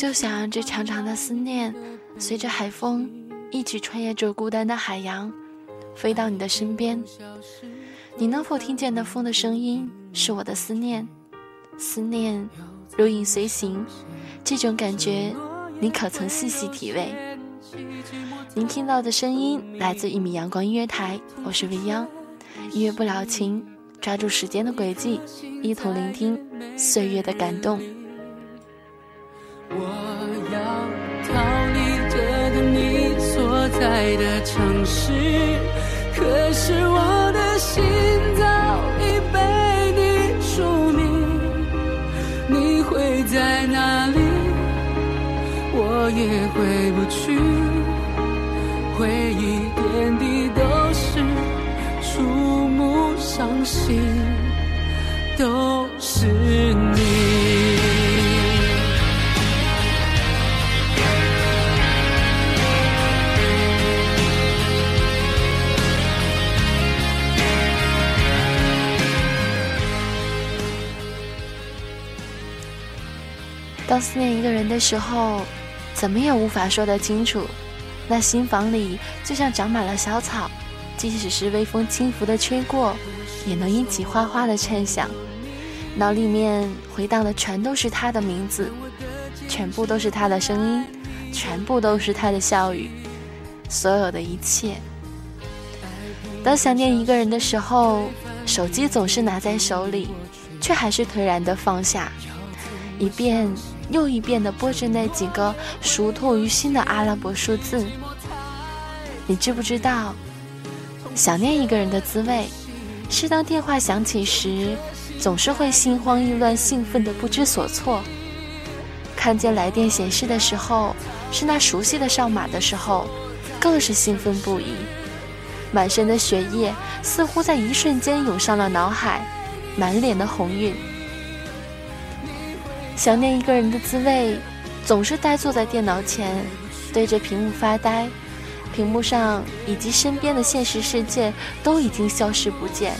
就想让这长长的思念，随着海风一起穿越这孤单的海洋，飞到你的身边。你能否听见那风的声音？是我的思念，思念如影随形。这种感觉，你可曾细细体味？您听到的声音来自一米阳光音乐台，我是未央。音乐不了情，抓住时间的轨迹，一同聆听岁月的感动。所在的城市，可是我的心早已被你署名。你会在哪里？我也回不去。回忆点滴都是触目伤心，都是你。当思念一个人的时候，怎么也无法说得清楚。那心房里就像长满了小草，即使是微风轻拂的吹过，也能引起哗哗的颤响。脑里面回荡的全都是他的名字，全部都是他的声音，全部都是他的笑语，所有的一切。当想念一个人的时候，手机总是拿在手里，却还是颓然的放下，一遍。又一遍地拨着那几个熟透于心的阿拉伯数字。你知不知道，想念一个人的滋味，是当电话响起时，总是会心慌意乱、兴奋的不知所措；看见来电显示的时候，是那熟悉的号码的时候，更是兴奋不已。满身的血液似乎在一瞬间涌上了脑海，满脸的红晕。想念一个人的滋味，总是呆坐在电脑前，对着屏幕发呆，屏幕上以及身边的现实世界都已经消失不见，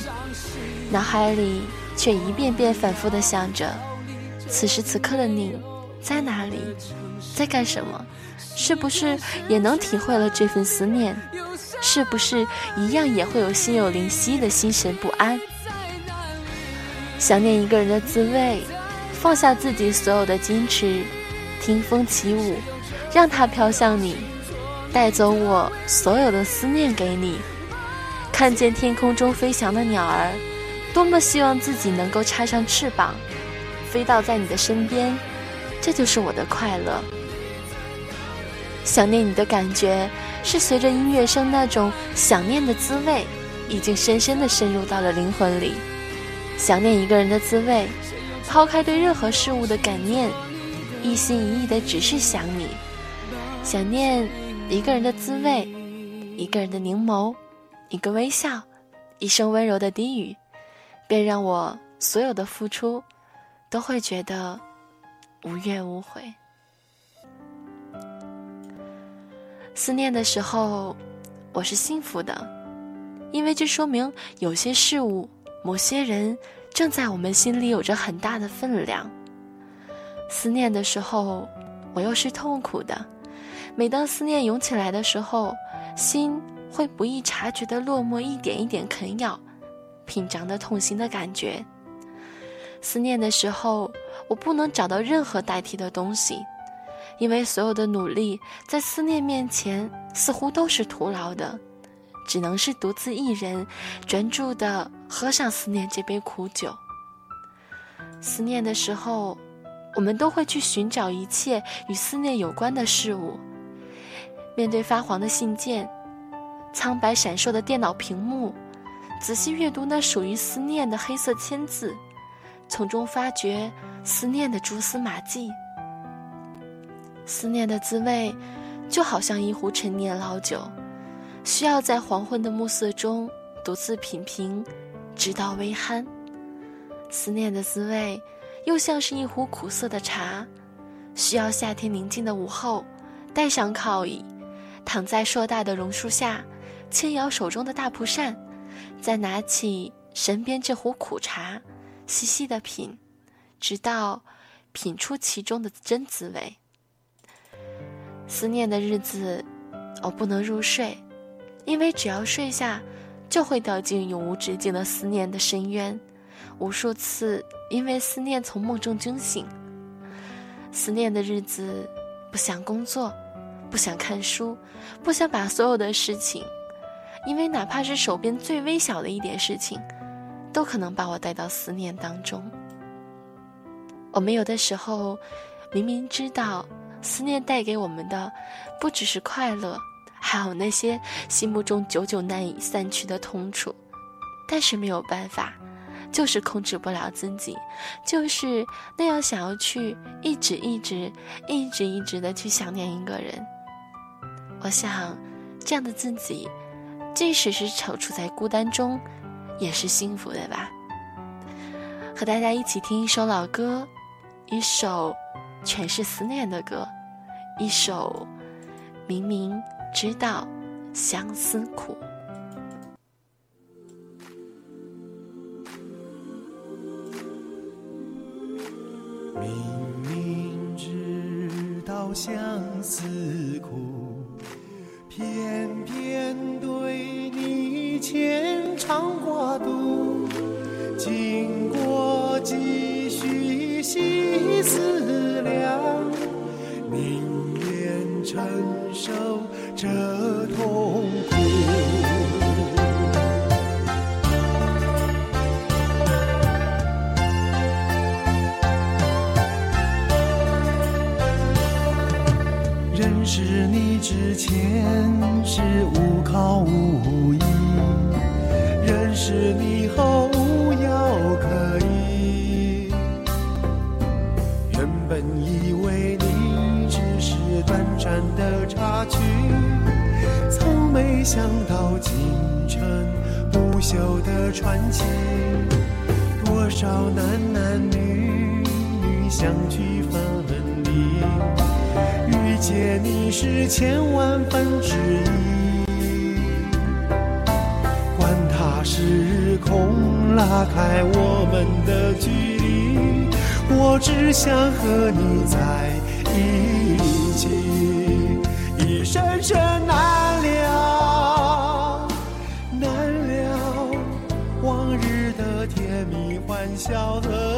脑海里却一遍遍反复的想着：此时此刻的你在哪里，在干什么？是不是也能体会了这份思念？是不是一样也会有心有灵犀的心神不安？想念一个人的滋味。放下自己所有的矜持，听风起舞，让它飘向你，带走我所有的思念给你。看见天空中飞翔的鸟儿，多么希望自己能够插上翅膀，飞到在你的身边，这就是我的快乐。想念你的感觉，是随着音乐声那种想念的滋味，已经深深的深入到了灵魂里。想念一个人的滋味。抛开对任何事物的感念，一心一意的只是想你，想念一个人的滋味，一个人的凝眸，一个微笑，一声温柔的低语，便让我所有的付出都会觉得无怨无悔。思念的时候，我是幸福的，因为这说明有些事物，某些人。正在我们心里有着很大的分量。思念的时候，我又是痛苦的。每当思念涌起来的时候，心会不易察觉的落寞，一点一点啃咬，品尝的痛心的感觉。思念的时候，我不能找到任何代替的东西，因为所有的努力在思念面前似乎都是徒劳的，只能是独自一人专注的喝上思念这杯苦酒。思念的时候，我们都会去寻找一切与思念有关的事物。面对发黄的信件，苍白闪烁的电脑屏幕，仔细阅读那属于思念的黑色签字，从中发掘思念的蛛丝马迹。思念的滋味，就好像一壶陈年老酒，需要在黄昏的暮色中独自品评，直到微酣。思念的滋味，又像是一壶苦涩的茶，需要夏天宁静的午后，带上靠椅，躺在硕大的榕树下，轻摇手中的大蒲扇，再拿起身边这壶苦茶，细细的品，直到品出其中的真滋味。思念的日子，我不能入睡，因为只要睡下，就会掉进永无止境的思念的深渊。无数次因为思念从梦中惊醒。思念的日子，不想工作，不想看书，不想把所有的事情，因为哪怕是手边最微小的一点事情，都可能把我带到思念当中。我们有的时候，明明知道。思念带给我们的，不只是快乐，还有那些心目中久久难以散去的痛楚。但是没有办法，就是控制不了自己，就是那样想要去一直一直一直一直的去想念一个人。我想，这样的自己，即使是处处在孤单中，也是幸福的吧。和大家一起听一首老歌，一首。全是思念的歌，一首明明知道相思苦。明明知道相思苦，偏偏对你牵肠挂肚，经过几许细思量，宁愿。承受这痛苦，认识你之前是无靠无依，认识你后无药可医，原本以为你只是。短暂的插曲，想到竟成不朽的传奇。多少男男女女相聚分离，遇见你是千万分之一。管他时空拉开我们的距离，我只想和你在一。一小河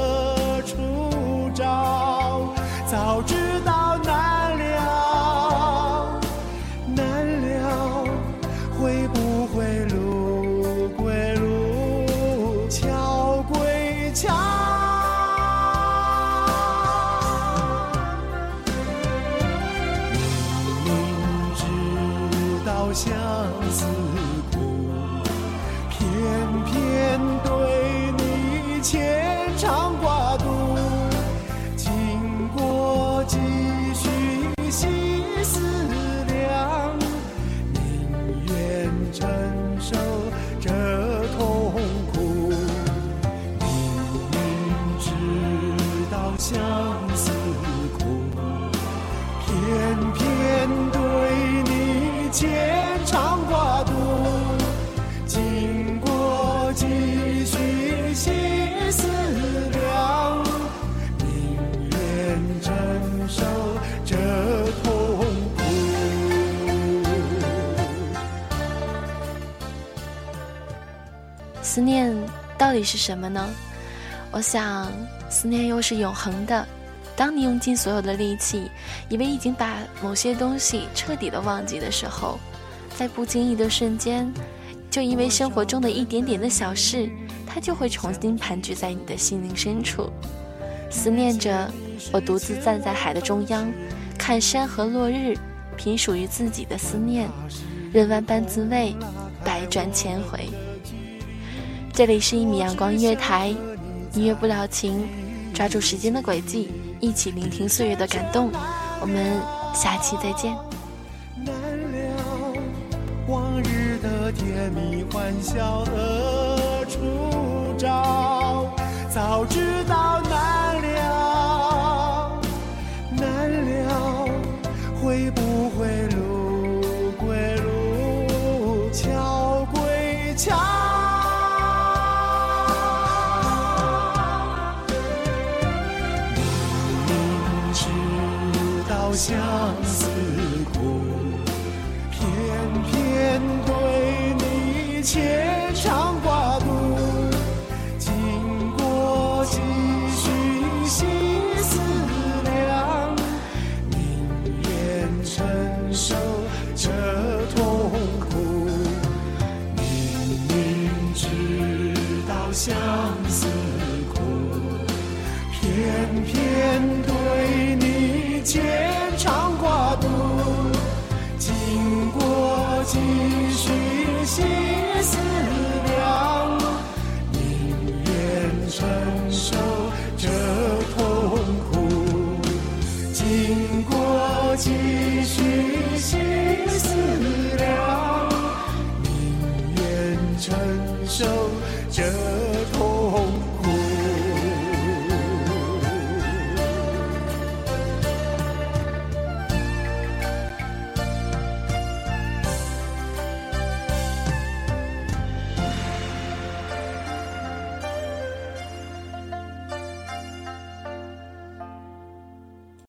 思念到底是什么呢？我想，思念又是永恒的，当你用尽所有的力气，以为已经把某些东西彻底的忘记的时候，在不经意的瞬间，就因为生活中的一点点的小事，它就会重新盘踞在你的心灵深处。思念着，我独自站在海的中央，看山河落日，品属于自己的思念，任万般滋味，百转千回。这里是一米阳光音乐台，音乐不了情，抓住时间的轨迹，一起聆听岁月的感动。我们下期再见。难了往日的甜蜜欢笑何处找，早知道切。承受这痛苦。